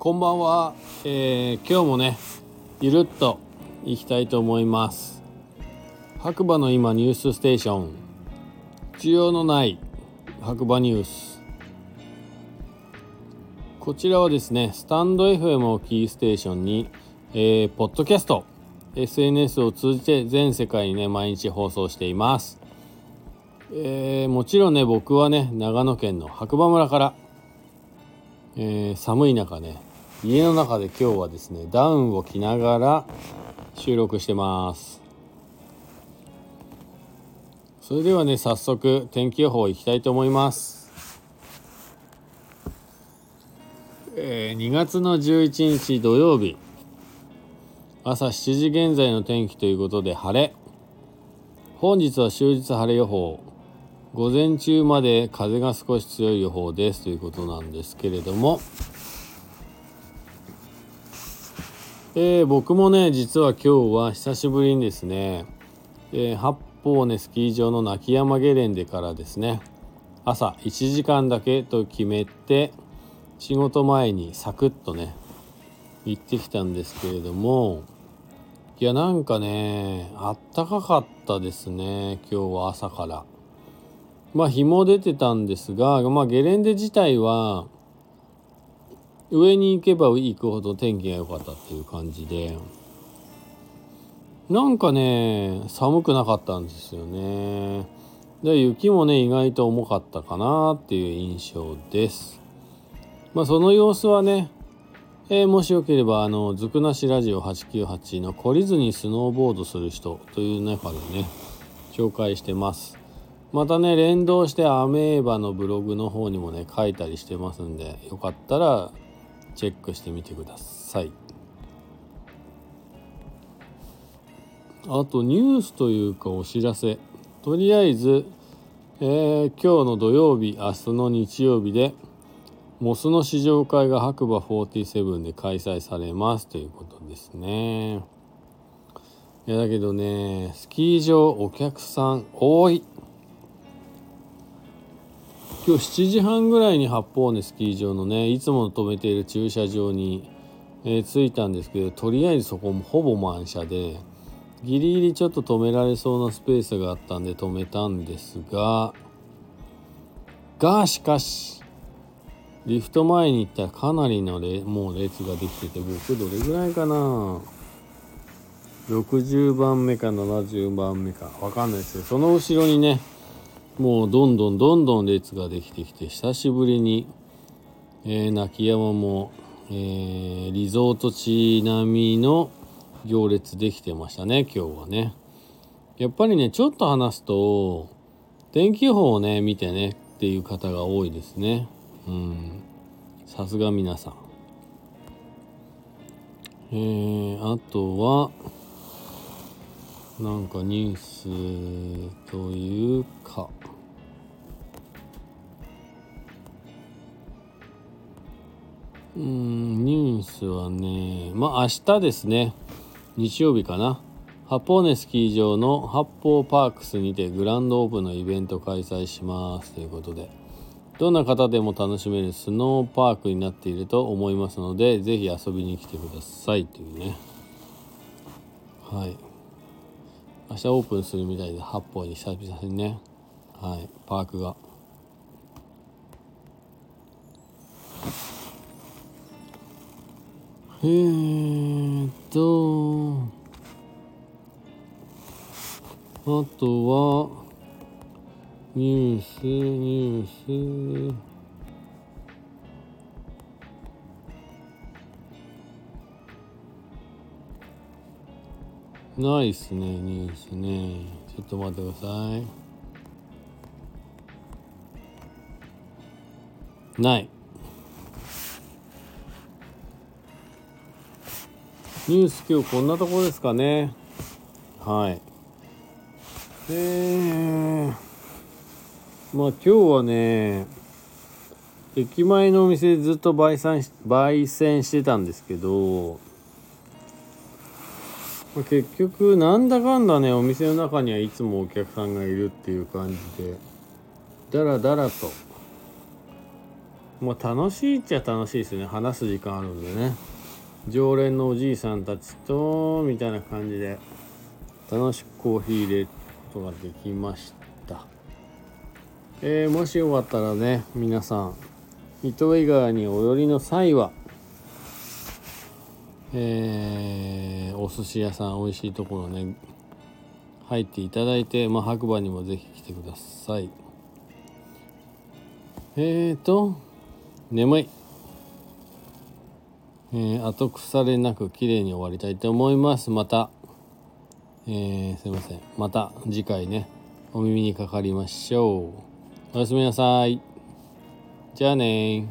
こんばんは、えー、今日もねゆるっといきたいと思います。白馬の今ニュースステーション。需要のない白馬ニュース。こちらはですねスタンド FM をキーステーションに、えー、ポッドキャスト SNS を通じて全世界にね毎日放送しています。えー、もちろんね僕はね長野県の白馬村から、えー、寒い中ね家の中で今日はですねダウンを着ながら収録してます。それではね早速天気予報いきたいと思います。えー、2月の11日土曜日。朝7時現在の天気ということで晴れ。本日は終日晴れ予報。午前中まで風が少し強い予報ですということなんですけれども、えー、僕もね実は今日は久しぶりにですね、えー、八方根スキー場の泣山ゲレンデからですね朝1時間だけと決めて仕事前にサクッとね行ってきたんですけれどもいやなんかねあったかかったですね今日は朝から。まあ日も出てたんですが、まあ、ゲレンデ自体は上に行けば行くほど天気が良かったっていう感じでなんかね寒くなかったんですよね。で雪もね意外と重かったかなっていう印象です。まあその様子はね、えー、もしよければあのずくなしラジオ898の懲りずにスノーボードする人という中でね紹介してます。またね連動してアメーバのブログの方にもね書いたりしてますんでよかったらチェックしてみてください。あとニュースというかお知らせ。とりあえず、えー、今日の土曜日明日の日曜日でモスの試乗会が白馬47で開催されますということですね。いやだけどねスキー場お客さん多い。今日7時半ぐらいに八方根スキー場のねいつも止めている駐車場に、えー、着いたんですけどとりあえずそこもほぼ満車でギリギリちょっと止められそうなスペースがあったんで止めたんですががしかしリフト前に行ったらかなりのれもう列ができてて僕どれぐらいかな？60番目か70番目か分かんないですけどその後ろにねもうどんどんどんどん列ができてきて久しぶりに、えー、泣山も、えー、リゾート地並みの行列できてましたね今日はね。やっぱりねちょっと話すと天気予報をね見てねっていう方が多いですね。うん。さすが皆さん。えー、あとはなんかニュースというか。うんニュースはねまあ明日ですね。日曜日かな。八方根スキー場の八方パークスにてグランドオープンのイベント開催します。ということで。どんな方でも楽しめるスノーパークになっていると思いますので是非遊びに来てください。というね。はい。明日オープンするみたいで八方に久々にね。はい。パークが。えー、っとあとはニュースニュース。ないっすねニュースね。ちょっと待ってください。ない。ニュース今日こんなとこですかね。はい。えー、まあ今日はね駅前のお店ずっと焙煎焙煎してたんですけどまあ、結局なんだかんだねお店の中にはいつもお客さんがいるっていう感じで。だらだらと。もう楽しいっちゃ楽しいですよね。話す時間あるんでね。常連のおじいさんたちとみたいな感じで。楽しくコーヒー入れることができました。えー、もしよかったらね皆さん糸魚川にお寄りの際はえー、お寿司屋さん美味しいところね。入っていただいて、まあ、白馬にもぜひ来てください。えーと眠い。えー、後腐れなく綺麗に終わりたいと思います。また。えー、すいません。また次回ねお耳にかかりましょう。おやすみなさい。じゃあね